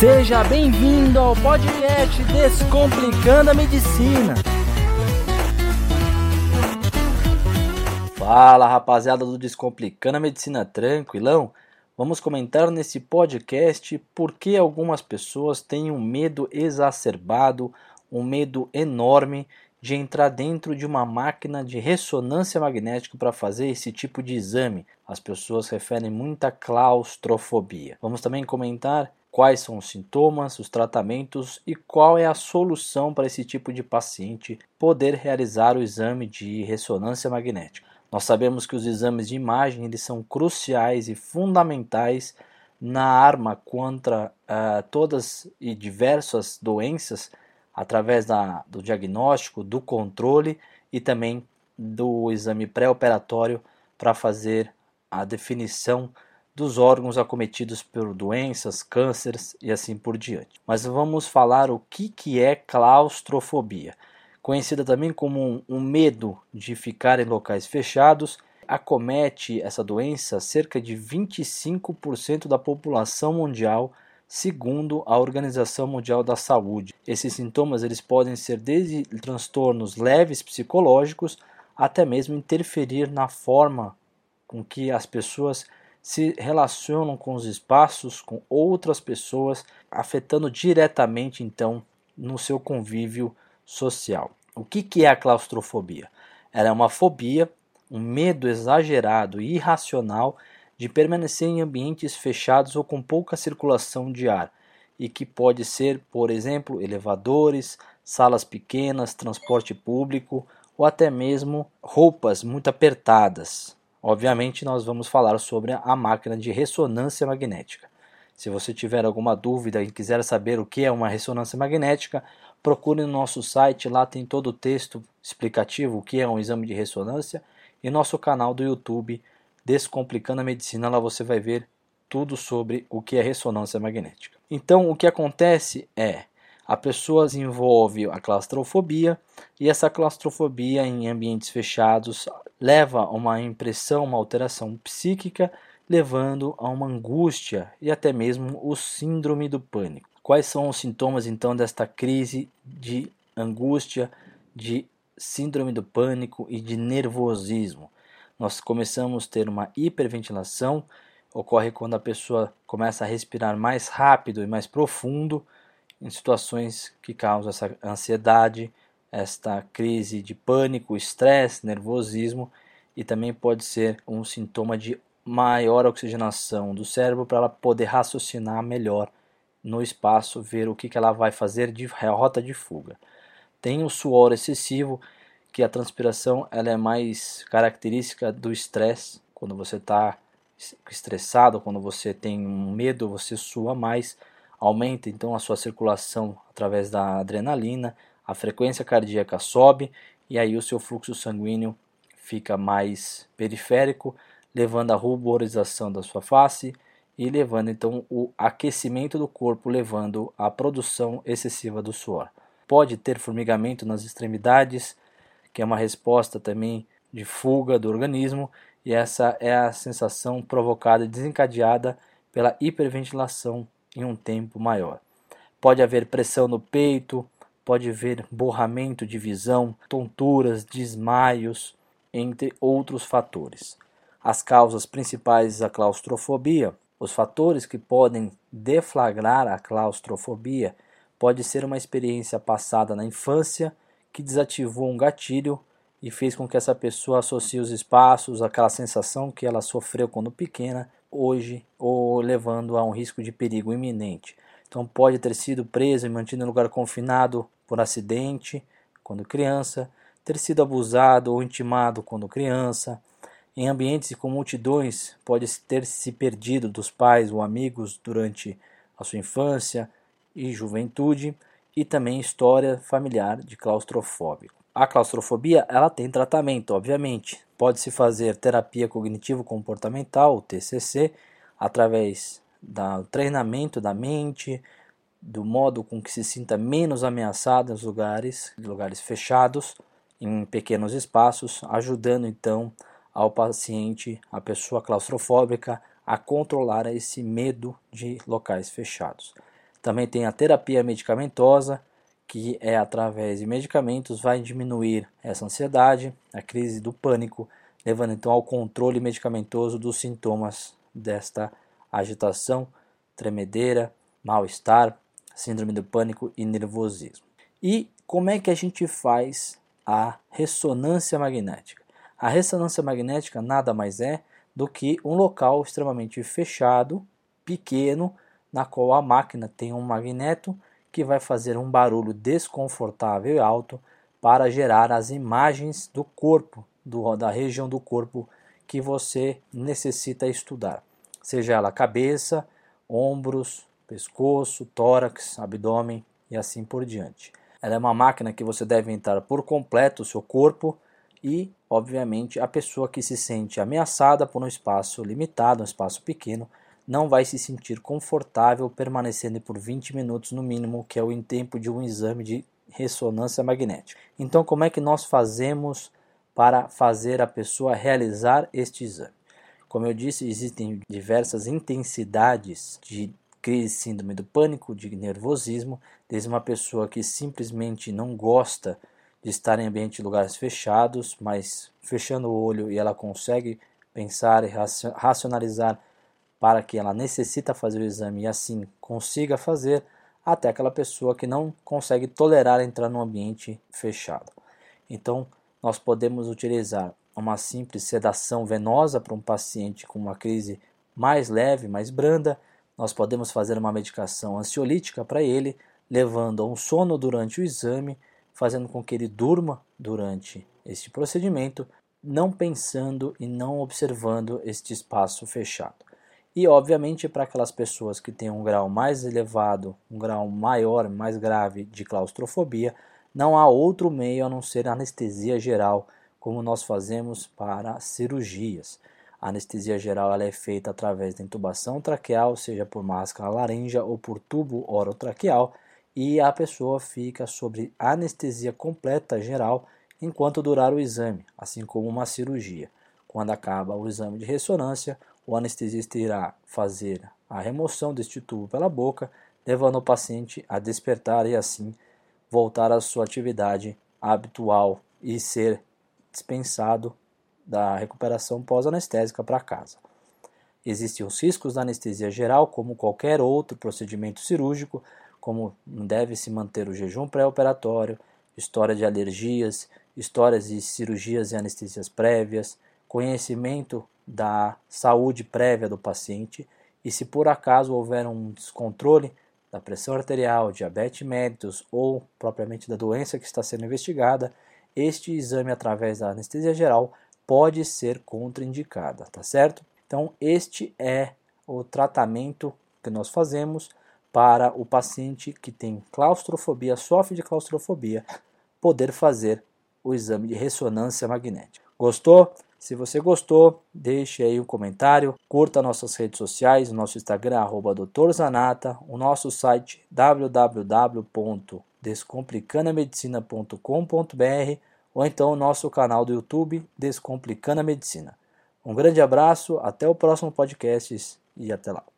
Seja bem-vindo ao podcast Descomplicando a Medicina. Fala rapaziada do Descomplicando a Medicina Tranquilão. Vamos comentar nesse podcast por que algumas pessoas têm um medo exacerbado, um medo enorme de entrar dentro de uma máquina de ressonância magnética para fazer esse tipo de exame. As pessoas referem muita claustrofobia. Vamos também comentar quais são os sintomas, os tratamentos e qual é a solução para esse tipo de paciente poder realizar o exame de ressonância magnética. Nós sabemos que os exames de imagem eles são cruciais e fundamentais na arma contra uh, todas e diversas doenças através da, do diagnóstico, do controle e também do exame pré-operatório para fazer a definição dos órgãos acometidos por doenças, cânceres e assim por diante. Mas vamos falar o que, que é claustrofobia. Conhecida também como um, medo de ficar em locais fechados, acomete essa doença cerca de 25% da população mundial, segundo a Organização Mundial da Saúde. Esses sintomas eles podem ser desde transtornos leves psicológicos até mesmo interferir na forma com que as pessoas se relacionam com os espaços, com outras pessoas, afetando diretamente então no seu convívio social. O que, que é a claustrofobia? Ela é uma fobia, um medo exagerado e irracional de permanecer em ambientes fechados ou com pouca circulação de ar, e que pode ser, por exemplo, elevadores, salas pequenas, transporte público ou até mesmo roupas muito apertadas. Obviamente, nós vamos falar sobre a máquina de ressonância magnética. Se você tiver alguma dúvida e quiser saber o que é uma ressonância magnética, procure no nosso site, lá tem todo o texto explicativo o que é um exame de ressonância e nosso canal do YouTube Descomplicando a Medicina, lá você vai ver tudo sobre o que é ressonância magnética. Então, o que acontece é a pessoa desenvolve a claustrofobia e essa claustrofobia em ambientes fechados leva a uma impressão, uma alteração psíquica, levando a uma angústia e até mesmo o síndrome do pânico. Quais são os sintomas então desta crise de angústia, de síndrome do pânico e de nervosismo? Nós começamos a ter uma hiperventilação, ocorre quando a pessoa começa a respirar mais rápido e mais profundo em situações que causam essa ansiedade, esta crise de pânico, estresse, nervosismo e também pode ser um sintoma de maior oxigenação do cérebro para ela poder raciocinar melhor no espaço, ver o que, ela vai fazer de rota de fuga. Tem o suor excessivo, que a transpiração ela é mais característica do estresse. Quando você está estressado, quando você tem medo, você sua mais aumenta então a sua circulação através da adrenalina, a frequência cardíaca sobe e aí o seu fluxo sanguíneo fica mais periférico, levando à ruborização da sua face e levando então o aquecimento do corpo, levando à produção excessiva do suor. Pode ter formigamento nas extremidades, que é uma resposta também de fuga do organismo, e essa é a sensação provocada e desencadeada pela hiperventilação em um tempo maior. Pode haver pressão no peito, pode haver borramento de visão, tonturas, desmaios, entre outros fatores. As causas principais da claustrofobia, os fatores que podem deflagrar a claustrofobia, pode ser uma experiência passada na infância que desativou um gatilho e fez com que essa pessoa associe os espaços, aquela sensação que ela sofreu quando pequena, hoje ou levando a um risco de perigo iminente. Então pode ter sido preso e mantido em lugar confinado por acidente quando criança, ter sido abusado ou intimado quando criança. Em ambientes com multidões, pode ter se perdido dos pais ou amigos durante a sua infância e juventude e também história familiar de claustrofóbico. A claustrofobia ela tem tratamento, obviamente. Pode-se fazer terapia cognitivo-comportamental, TCC, através do treinamento da mente, do modo com que se sinta menos ameaçado nos lugares, lugares fechados, em pequenos espaços, ajudando então ao paciente, a pessoa claustrofóbica, a controlar esse medo de locais fechados. Também tem a terapia medicamentosa, que é através de medicamentos vai diminuir essa ansiedade, a crise do pânico, levando então ao controle medicamentoso dos sintomas desta agitação, tremedeira, mal-estar, síndrome do pânico e nervosismo. E como é que a gente faz a ressonância magnética? A ressonância magnética nada mais é do que um local extremamente fechado, pequeno, na qual a máquina tem um magneto que vai fazer um barulho desconfortável e alto para gerar as imagens do corpo, do, da região do corpo que você necessita estudar, seja ela cabeça, ombros, pescoço, tórax, abdômen e assim por diante. Ela é uma máquina que você deve entrar por completo o seu corpo e, obviamente, a pessoa que se sente ameaçada por um espaço limitado, um espaço pequeno, não vai se sentir confortável permanecendo por 20 minutos no mínimo, que é o tempo de um exame de ressonância magnética. Então, como é que nós fazemos para fazer a pessoa realizar este exame? Como eu disse, existem diversas intensidades de crise síndrome do pânico, de nervosismo, desde uma pessoa que simplesmente não gosta de estar em ambiente lugares fechados, mas fechando o olho e ela consegue pensar e racionalizar para que ela necessita fazer o exame e assim consiga fazer, até aquela pessoa que não consegue tolerar entrar num ambiente fechado. Então, nós podemos utilizar uma simples sedação venosa para um paciente com uma crise mais leve, mais branda, nós podemos fazer uma medicação ansiolítica para ele, levando a um sono durante o exame, fazendo com que ele durma durante este procedimento, não pensando e não observando este espaço fechado. E, obviamente, para aquelas pessoas que têm um grau mais elevado, um grau maior, mais grave de claustrofobia, não há outro meio a não ser anestesia geral, como nós fazemos para cirurgias. A anestesia geral ela é feita através da intubação traqueal, seja por máscara laringe ou por tubo orotraqueal, e a pessoa fica sobre anestesia completa geral enquanto durar o exame, assim como uma cirurgia. Quando acaba o exame de ressonância, o anestesista irá fazer a remoção deste tubo pela boca, levando o paciente a despertar e assim voltar à sua atividade habitual e ser dispensado da recuperação pós-anestésica para casa. Existem os riscos da anestesia geral, como qualquer outro procedimento cirúrgico, como deve-se manter o jejum pré-operatório, história de alergias, histórias de cirurgias e anestesias prévias, conhecimento da saúde prévia do paciente e se por acaso houver um descontrole da pressão arterial, diabetes mellitus ou propriamente da doença que está sendo investigada, este exame através da anestesia geral pode ser contraindicada, tá certo? Então, este é o tratamento que nós fazemos para o paciente que tem claustrofobia, sofre de claustrofobia, poder fazer o exame de ressonância magnética. Gostou? Se você gostou, deixe aí um comentário, curta nossas redes sociais, nosso Instagram, arroba Zanata, o nosso site www.descomplicandomedicina.com.br ou então o nosso canal do YouTube Descomplicando a Medicina. Um grande abraço, até o próximo podcast e até lá.